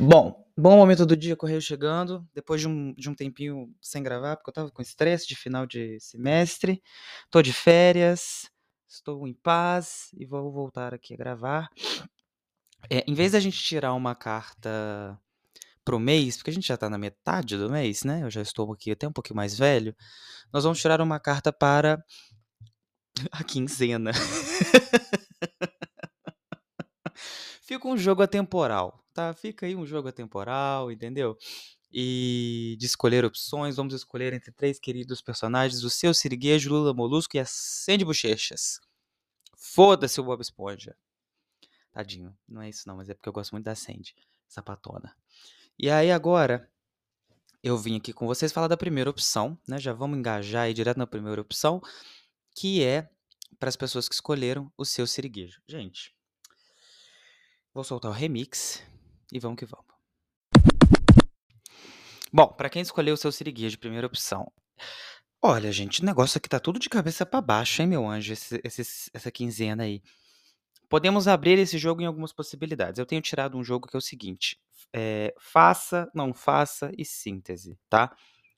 Bom, bom momento do dia, correio chegando. Depois de um, de um tempinho sem gravar, porque eu tava com estresse de final de semestre. Tô de férias, estou em paz e vou voltar aqui a gravar. É, em vez da gente tirar uma carta pro mês, porque a gente já tá na metade do mês, né? Eu já estou aqui até um pouquinho mais velho. Nós vamos tirar uma carta para a quinzena. Fica um jogo atemporal, tá? Fica aí um jogo atemporal, entendeu? E de escolher opções, vamos escolher entre três queridos personagens: o seu Siriguejo, Lula Molusco e a Sandy Bochechas. Foda-se o Bob Esponja. Tadinho, não é isso não, mas é porque eu gosto muito da Sandy, sapatona. E aí agora, eu vim aqui com vocês falar da primeira opção, né? Já vamos engajar aí direto na primeira opção, que é para as pessoas que escolheram o seu Siriguejo. Gente, vou soltar o remix e vamos que vamos. Bom, para quem escolheu o seu Siriguejo, primeira opção. Olha, gente, o negócio aqui tá tudo de cabeça para baixo, hein, meu anjo, esse, esse, essa quinzena aí. Podemos abrir esse jogo em algumas possibilidades. Eu tenho tirado um jogo que é o seguinte: é, faça, não faça e síntese, tá?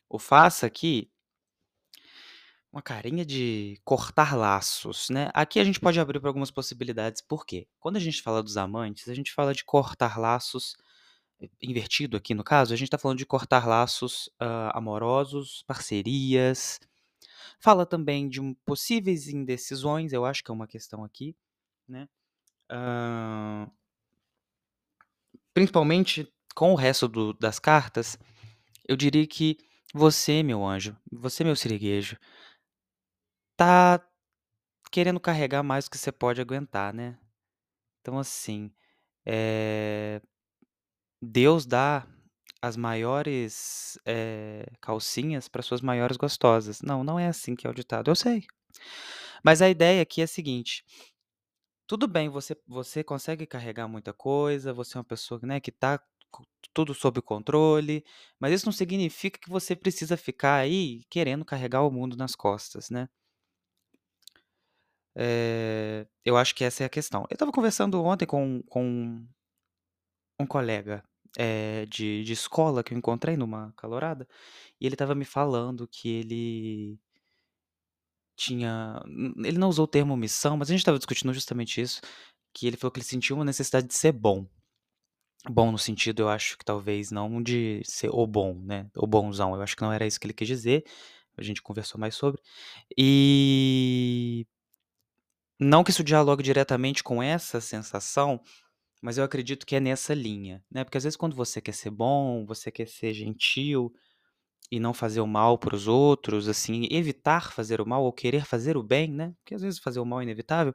O faça aqui, uma carinha de cortar laços, né? Aqui a gente pode abrir para algumas possibilidades, por quê? Quando a gente fala dos amantes, a gente fala de cortar laços invertido aqui no caso, a gente está falando de cortar laços uh, amorosos, parcerias. Fala também de um, possíveis indecisões, eu acho que é uma questão aqui, né? Uh, principalmente com o resto do, das cartas, eu diria que você, meu anjo, você, meu siriguejo, tá querendo carregar mais do que você pode aguentar, né? Então, assim, é, Deus dá as maiores, eh, calcinhas para suas maiores gostosas. Não, não é assim que é o ditado, eu sei. Mas a ideia aqui é a seguinte: tudo bem, você você consegue carregar muita coisa, você é uma pessoa, né, que tá tudo sob controle, mas isso não significa que você precisa ficar aí querendo carregar o mundo nas costas, né. Eh, eu acho que essa é a questão. Eu estava conversando ontem com com um colega eh, de de escola que eu encontrei numa calorada, e ele estava me falando que ele tinha ele não usou o termo missão, mas a gente estava discutindo justamente isso, que ele falou que ele sentiu uma necessidade de ser bom. Bom no sentido, eu acho que talvez não de ser o bom, né, o bonzão, eu acho que não era isso que ele quis dizer, a gente conversou mais sobre. E não que isso dialogue diretamente com essa sensação, mas eu acredito que é nessa linha, né, porque às vezes quando você quer ser bom, você quer ser gentil e não fazer o mal para os outros, assim, evitar fazer o mal ou querer fazer o bem, né, porque às vezes fazer o mal é inevitável,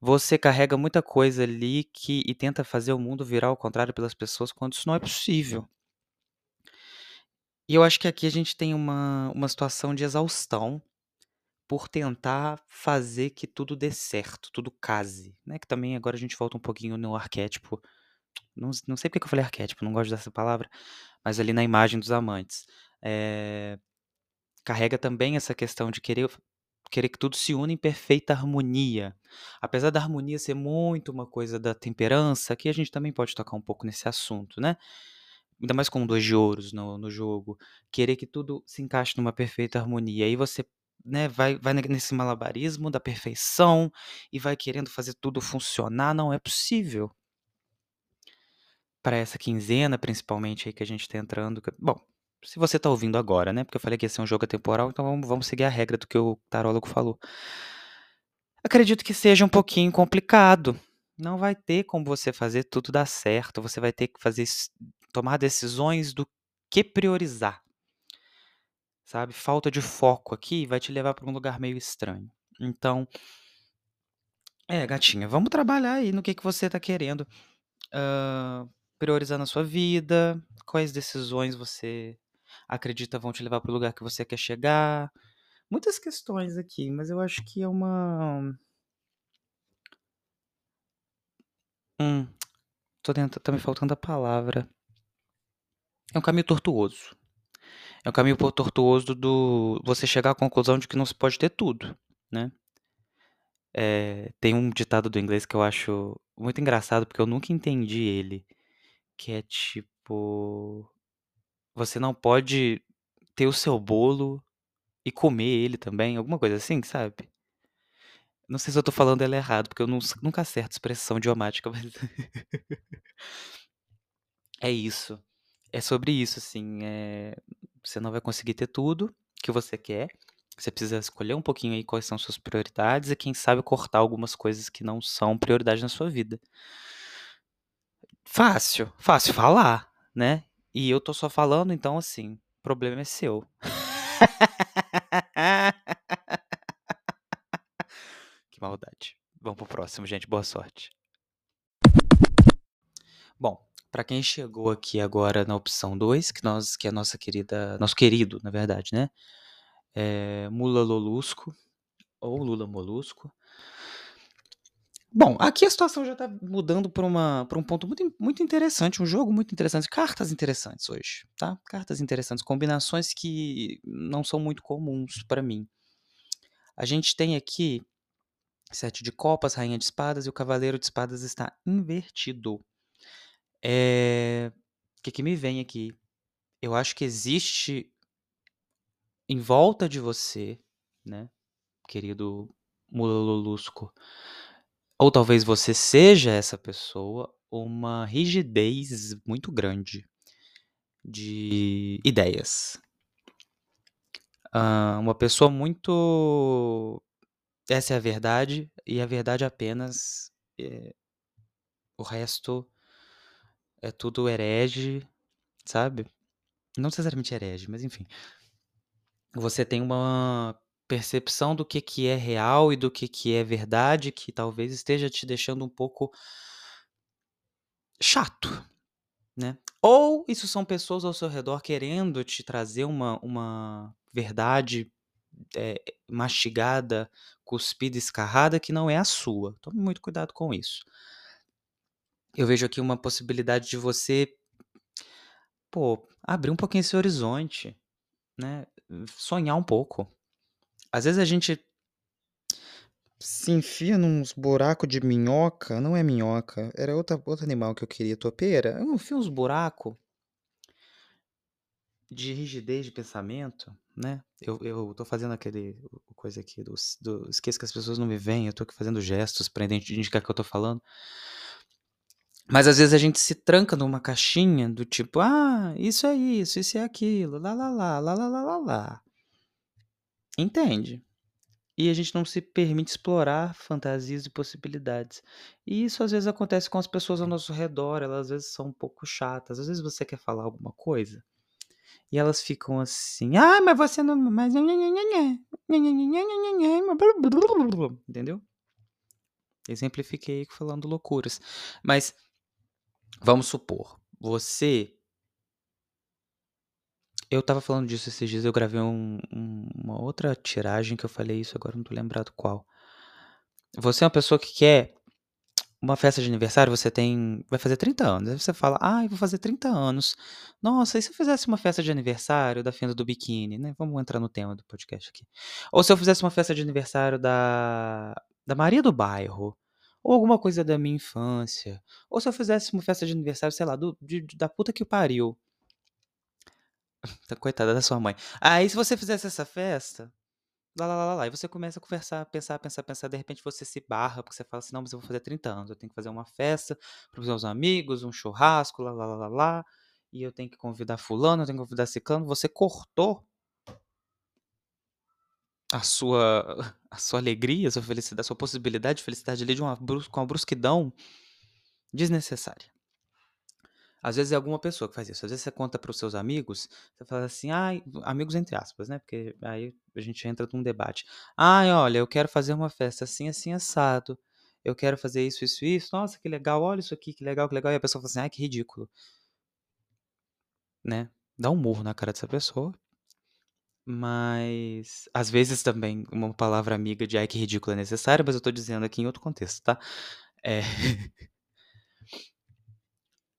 você carrega muita coisa ali que e tenta fazer o mundo virar ao contrário pelas pessoas quando isso não é possível. E eu acho que aqui a gente tem uma uma situação de exaustão por tentar fazer que tudo dê certo, tudo case, né, que também agora a gente volta um pouquinho no arquétipo, não não sei porque que eu falei arquétipo, não gosto dessa palavra, mas ali na imagem dos amantes. Eh, carrega também essa questão de querer querer que tudo se una em perfeita harmonia. Apesar da harmonia ser muito uma coisa da temperança, aqui a gente também pode tocar um pouco nesse assunto, né. Ainda mais com dois de ouros no no jogo, querer que tudo se encaixe numa perfeita harmonia, aí você né, vai vai nesse malabarismo da perfeição, e vai querendo fazer tudo funcionar, não é possível. Para essa quinzena, principalmente aí que a gente tá entrando bom, se você tá ouvindo agora, né, porque eu falei que ia ser um jogo atemporal, então vamos vamos seguir a regra do que o tarólogo falou. Acredito que seja um pouquinho complicado, não vai ter como você fazer tudo dar certo, você vai ter que fazer tomar decisões do que priorizar. Sabe, falta de foco aqui vai te levar para um lugar meio estranho. Então é, gatinha, vamos trabalhar aí no que que você tá querendo, priorizar na sua vida, quais decisões você acredita vão te levar para o lugar que você quer chegar. Muitas questões aqui, mas eu acho que é uma Hum, tô tenta tá me faltando a palavra. É um caminho tortuoso. É um caminho tortuoso do você chegar à conclusão de que não se pode ter tudo, né. Eh, tem um ditado do inglês que eu acho muito engraçado, porque eu nunca entendi ele, que é tipo você não pode ter o seu bolo e comer ele também, alguma coisa assim, sabe? Não sei se eu tô falando ela errado, porque eu não nunca acerto expressão idiomática, mas É isso. É sobre isso, assim, eh, você não vai conseguir ter tudo que você quer, você precisa escolher um pouquinho aí quais são suas prioridades e quem sabe cortar algumas coisas que não são prioridade na sua vida. Fácil, fácil falar, né, e eu tô só falando, então assim, o problema é seu. Que maldade. Vamos para o próximo, gente, boa sorte. Bom, para quem chegou aqui agora na opção 2, que nós que é nossa querida nosso querido, na verdade, né, eh, Mula Lolusco ou Lula Molusco. Bom, aqui a situação já tá mudando pra um ponto muito muito interessante, um jogo muito interessante, cartas interessantes hoje, tá, cartas interessantes, combinações que não são muito comuns pra mim. A gente tem aqui 7 de copas, rainha de espadas e o cavaleiro de espadas está invertido. Eh, que que me vem aqui? Eu acho que existe em volta de você, né, querido Mula Lolusco, ou talvez você seja essa pessoa, uma rigidez muito grande de ideias. Hã, uma pessoa muito essa é a verdade e a verdade apenas, eh o resto é tudo herege, sabe? Não necessariamente herege, mas enfim. Você tem uma percepção do que que é real e do que que é verdade, que talvez esteja te deixando um pouco chato, né. Ou isso são pessoas ao seu redor querendo te trazer uma uma verdade, eh, mastigada, cuspida, escarrada, que não é a sua. Tome muito cuidado com isso. Eu vejo aqui uma possibilidade de você pô, abrir um pouquinho esse horizonte, né, sonhar um pouco. Às vezes a gente se enfia nuns buraco de minhoca não é minhoca, era outra outro animal que eu queria, topeira? Eu enfio uns buraco de rigidez de pensamento, né, eu eu tô fazendo aquele coisa aqui dos do esqueço que as pessoas não me veem, eu tô aqui fazendo gestos pra identificar que eu tô falando. Mas às vezes a gente se tranca numa caixinha do tipo: "Ah, isso é isso, isso é aquilo, lá-lá-lá, lá-lá-lá-lá-lá". Entende? E a gente não se permite explorar fantasias e possibilidades. E isso às vezes acontece com as pessoas ao nosso redor, elas às vezes são um pouco chatas, às vezes você quer falar alguma coisa, e elas ficam assim: "Ai, mas você não mas entendeu? Exemplifiquei falando loucuras, mas vamos supor, você Eu estava falando disso esses dias, eu gravei um um uma outra tiragem que eu falei isso, agora não tô lembrado qual. Você é uma pessoa que quer uma festa de aniversário, você tem vai fazer 30 anos, aí você fala: "Ai, vou fazer 30 anos. Nossa, e se eu fizesse uma festa de aniversário da Fenda do Biquíni?", né, vamos entrar no tema do podcast aqui. Ou se eu fizesse uma festa de aniversário da da Maria do Bairro, ou alguma coisa da minha infância, ou se eu fizesse uma festa de aniversário, sei lá, do de da puta que pariu. Coitada da sua mãe. Aí se você fizesse essa festa, lá-lá-lá-lá, aí você começa a conversar, pensar, pensar, pensar, de repente você se barra, porque você fala assim: "Não, mas eu vou fazer 30 anos, eu tenho que fazer uma festa para os meus amigos, um churrasco, lá-lá-lá-lá-lá, e eu tenho que convidar fulano, eu tenho que convidar ciclano", você cortou a sua a sua alegria, a sua felicidade, a sua possibilidade de felicidade ali de uma com uma brusquidão desnecessária. Às vezes é alguma pessoa que faz isso, às vezes você conta para os seus amigos, você fala assim: "Ai", amigos entre aspas, né, porque aí a gente entra num debate: "Ai, olha, eu quero fazer uma festa assim, assim, assado. Eu quero fazer isso, isso isso. Nossa, que legal, olha isso aqui, que legal, que legal", e a pessoa fala assim: "Ai, que ridículo". Né, dá um murro na cara dessa pessoa. Mas, às vezes também uma palavra amiga de: "Ai, que ridículo", é necessária, mas eu tô dizendo aqui em outro contexto, tá. Eh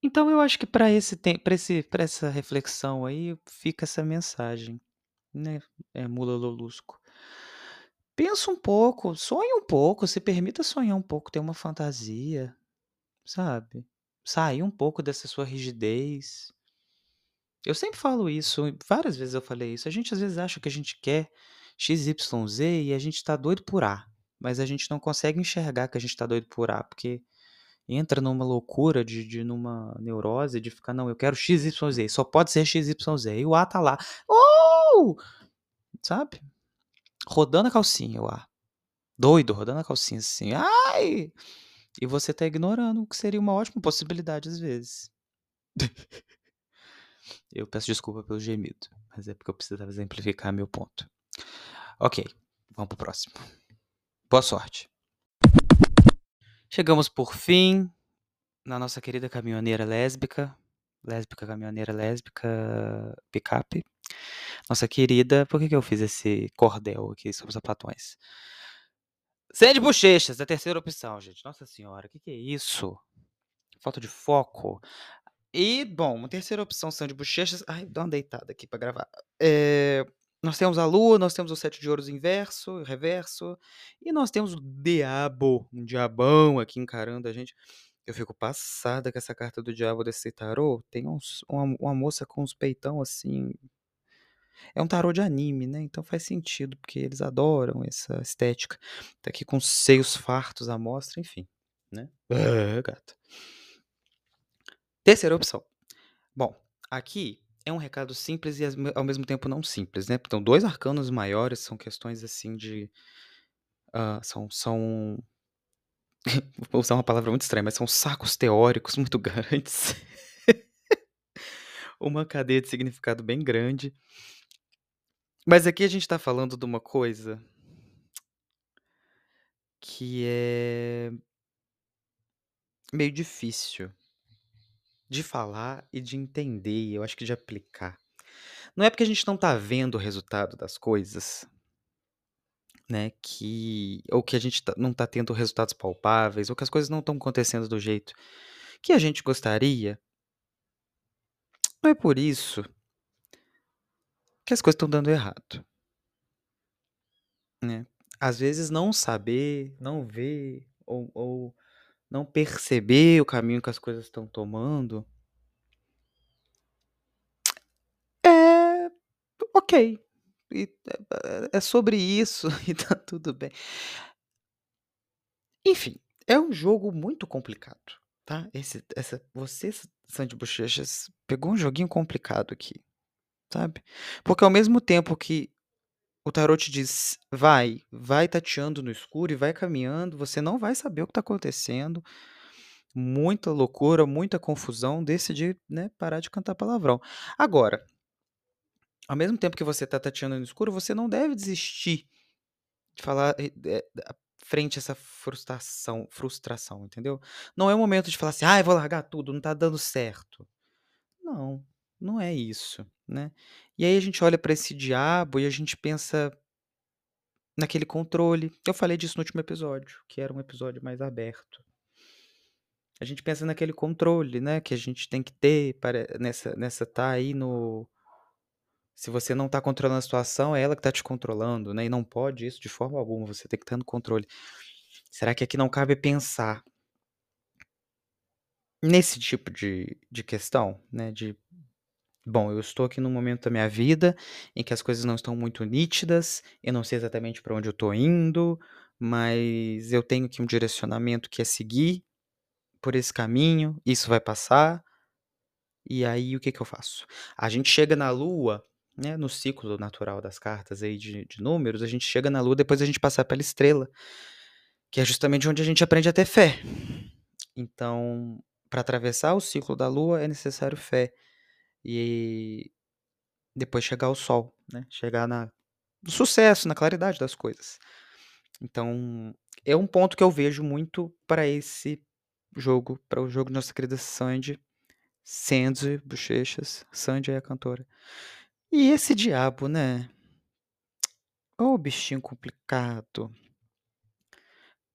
Então eu acho que pra esse pra esse pra essa reflexão aí, fica essa mensagem, né, eh, Mula Lolusco. Pensa um pouco, sonha um pouco, se permita sonhar um pouco, ter uma fantasia, sabe. sair um pouco dessa sua rigidez. Eu sempre falo isso, várias vezes eu falei isso. A gente às vezes acha que a gente quer XYZ e a gente tá doido por A, mas a gente não consegue enxergar que a gente tá doido por A, porque entra numa loucura de, de numa neurose de ficar, não, eu quero XYZ, só pode ser XYZ. E o A tá lá. Oh! Sabe? Rodando a calcinha, o A. Doido, rodando a calcinha assim. Ai! E você tá ignorando o que seria uma ótima possibilidade às vezes. eu peço desculpa pelo gemido, mas é porque eu precisava exemplificar meu ponto. Ok, vamos pro próximo. Boa sorte. Chegamos por fim na nossa querida caminhoneira lésbica, lésbica, caminhoneira lésbica, picape. Nossa querida, por que, que eu fiz esse cordel aqui sobre os sapatões? Sede bochechas, a terceira opção, gente. Nossa senhora, o que, que é isso? Falta de foco. E, bom, uma terceira opção são de bochechas. Ai, dá uma deitada aqui pra gravar. É, nós temos a lua, nós temos o sete de ouros inverso, reverso, e nós temos o diabo, um diabão aqui encarando a gente. Eu fico passada com essa carta do diabo desse tarô. Tem uns, uma, uma moça com uns peitão assim. É um tarô de anime, né? Então faz sentido, porque eles adoram essa estética. Tá aqui com seios fartos à mostra, enfim, né? Gata. Terceira opção. Bom, aqui é um recado simples e ao mesmo tempo não simples, né? Então, dois arcanos maiores são questões assim de. Uh, são. são vou usar uma palavra muito estranha, mas são sacos teóricos muito grandes. uma cadeia de significado bem grande. Mas aqui a gente está falando de uma coisa que é meio difícil de falar e de entender, eu acho que de aplicar. Não é porque a gente não está vendo o resultado das coisas, né, que ou que a gente tá, não está tendo resultados palpáveis, ou que as coisas não estão acontecendo do jeito que a gente gostaria. Não é por isso que as coisas estão dando errado. Né? Às vezes não saber, não ver ou, ou não perceber o caminho que as coisas estão tomando é ok. E é, é sobre isso e tá tudo bem. Enfim, é um jogo muito complicado, tá? Esse, essa, você, Sandy Bochechas, pegou um joguinho complicado aqui, sabe? Porque ao mesmo tempo que o tarot te diz, vai, vai tateando no escuro e vai caminhando, você não vai saber o que está acontecendo. Muita loucura, muita confusão, decidi, né, parar de cantar palavrão. Agora, ao mesmo tempo que você está tateando no escuro, você não deve desistir de falar é, frente a essa frustração, frustração, entendeu? Não é o momento de falar assim, ah, vou largar tudo, não está dando certo. Não, não é isso, né? E aí a gente olha para esse diabo e a gente pensa naquele controle. Eu falei disso no último episódio, que era um episódio mais aberto. A gente pensa naquele controle, né, que a gente tem que ter para nessa nessa tá aí no se você não está controlando a situação, é ela que está te controlando, né? E não pode isso de forma alguma, você tem que estar no controle. Será que aqui não cabe pensar nesse tipo de, de questão, né? De Bom, eu estou aqui num momento da minha vida em que as coisas não estão muito nítidas, eu não sei exatamente para onde eu estou indo, mas eu tenho aqui um direcionamento que é seguir por esse caminho, isso vai passar, e aí o que, que eu faço? A gente chega na Lua, né, no ciclo natural das cartas aí de, de números, a gente chega na Lua depois a gente passar pela estrela, que é justamente onde a gente aprende a ter fé. Então, para atravessar o ciclo da Lua é necessário fé e depois chegar ao sol, né? Chegar na, no sucesso, na claridade das coisas. Então, é um ponto que eu vejo muito para esse jogo, para o jogo de nossa querida Sandy, Sandy Bochechas, Sandy é a cantora. E esse diabo, né? Ô, oh, bichinho complicado.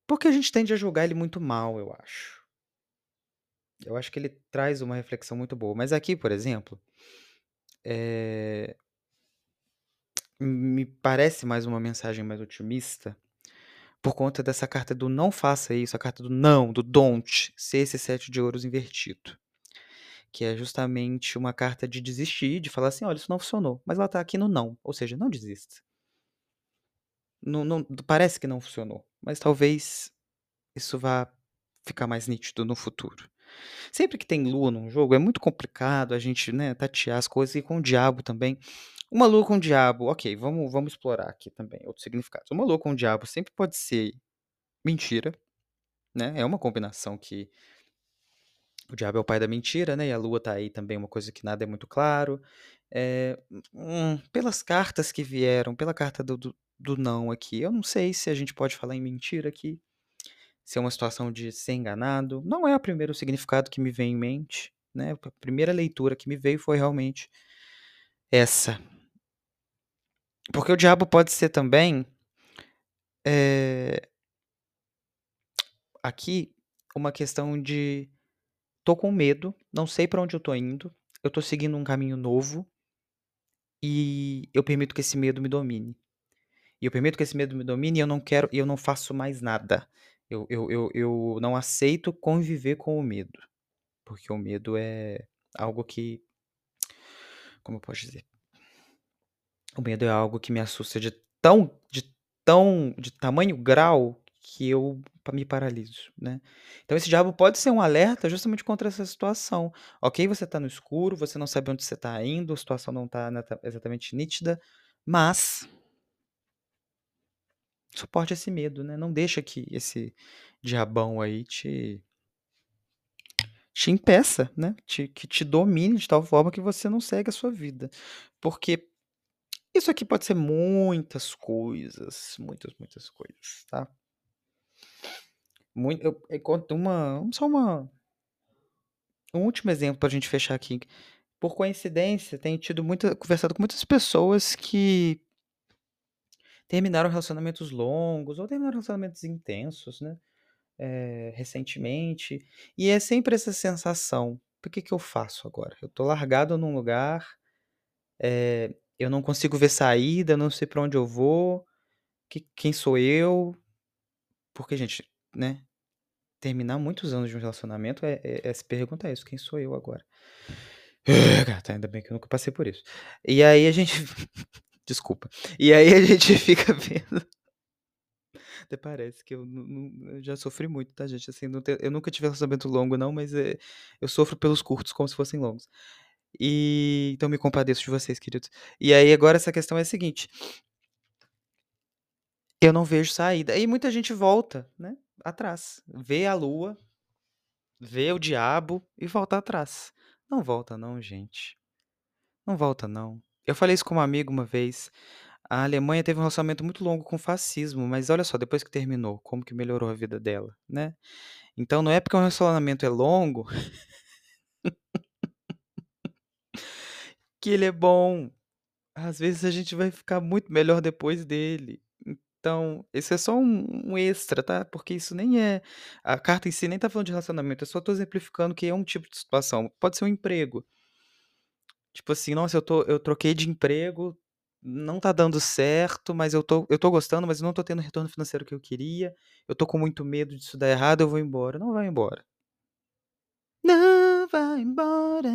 Porque a gente tende a julgar ele muito mal, eu acho. Eu acho que ele traz uma reflexão muito boa. Mas aqui, por exemplo, é... me parece mais uma mensagem mais otimista, por conta dessa carta do não faça isso, a carta do não, do don't, ser esse sete de ouros invertido. Que é justamente uma carta de desistir, de falar assim: olha, isso não funcionou. Mas ela tá aqui no não, ou seja, não desista. Não, não, parece que não funcionou, mas talvez isso vá ficar mais nítido no futuro. Sempre que tem lua num jogo, é muito complicado a gente né, tatear as coisas, e com o diabo também. Uma lua com o diabo, ok, vamos, vamos explorar aqui também outros significados. Uma lua com o diabo sempre pode ser mentira, né? É uma combinação que o diabo é o pai da mentira, né? E a lua tá aí também, uma coisa que nada é muito claro. É, hum, pelas cartas que vieram, pela carta do, do, do não aqui, eu não sei se a gente pode falar em mentira aqui se é uma situação de ser enganado. Não é o primeiro significado que me vem em mente, né? A primeira leitura que me veio foi realmente essa. Porque o diabo pode ser também é, aqui uma questão de tô com medo, não sei para onde eu tô indo, eu tô seguindo um caminho novo e eu permito que esse medo me domine. E eu permito que esse medo me domine e eu não quero eu não faço mais nada. Eu, eu, eu, eu não aceito conviver com o medo. Porque o medo é algo que. Como eu posso dizer? O medo é algo que me assusta de tão. de tão. de tamanho grau que eu me paraliso, né? Então esse diabo pode ser um alerta justamente contra essa situação. Ok, você está no escuro, você não sabe onde você está indo, a situação não está exatamente nítida, mas suporte esse medo, né? Não deixa que esse diabão aí te te impeça, né? Te, que te domine de tal forma que você não segue a sua vida. Porque isso aqui pode ser muitas coisas, muitas, muitas coisas, tá? Muito, eu, eu conto uma, só uma, um último exemplo para a gente fechar aqui. Por coincidência, tenho tido muita, conversado com muitas pessoas que terminaram relacionamentos longos ou terminaram relacionamentos intensos, né? É, recentemente. E é sempre essa sensação: por que, que eu faço agora? Eu tô largado num lugar, é, eu não consigo ver saída, não sei para onde eu vou, que, quem sou eu? Porque, gente, né? Terminar muitos anos de um relacionamento é, é, é se perguntar isso: quem sou eu agora? Gata, ainda bem que eu nunca passei por isso. E aí a gente. Desculpa. E aí a gente fica vendo. Até parece que eu, eu já sofri muito, tá, gente? Assim, te, eu nunca tive relacionamento longo, não, mas é, eu sofro pelos curtos como se fossem longos. E então me compadeço de vocês, queridos. E aí agora essa questão é a seguinte: eu não vejo saída. E muita gente volta, né? Atrás. Vê a lua, vê o diabo e volta atrás. Não volta, não, gente. Não volta, não. Eu falei isso com um amigo uma vez. A Alemanha teve um relacionamento muito longo com o fascismo, mas olha só, depois que terminou, como que melhorou a vida dela, né? Então não é porque um relacionamento é longo que ele é bom. Às vezes a gente vai ficar muito melhor depois dele. Então, esse é só um, um extra, tá? Porque isso nem é. A carta em si nem tá falando de relacionamento, eu só tô exemplificando que é um tipo de situação. Pode ser um emprego. Tipo assim, nossa, eu, tô, eu troquei de emprego, não tá dando certo, mas eu tô, eu tô gostando, mas eu não tô tendo o retorno financeiro que eu queria. Eu tô com muito medo disso dar errado, eu vou embora. Não vai embora. Não vai embora.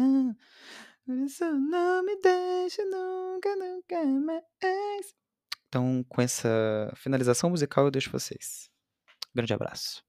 Isso não me deixe nunca, nunca mais. Então, com essa finalização musical, eu deixo vocês. Grande abraço.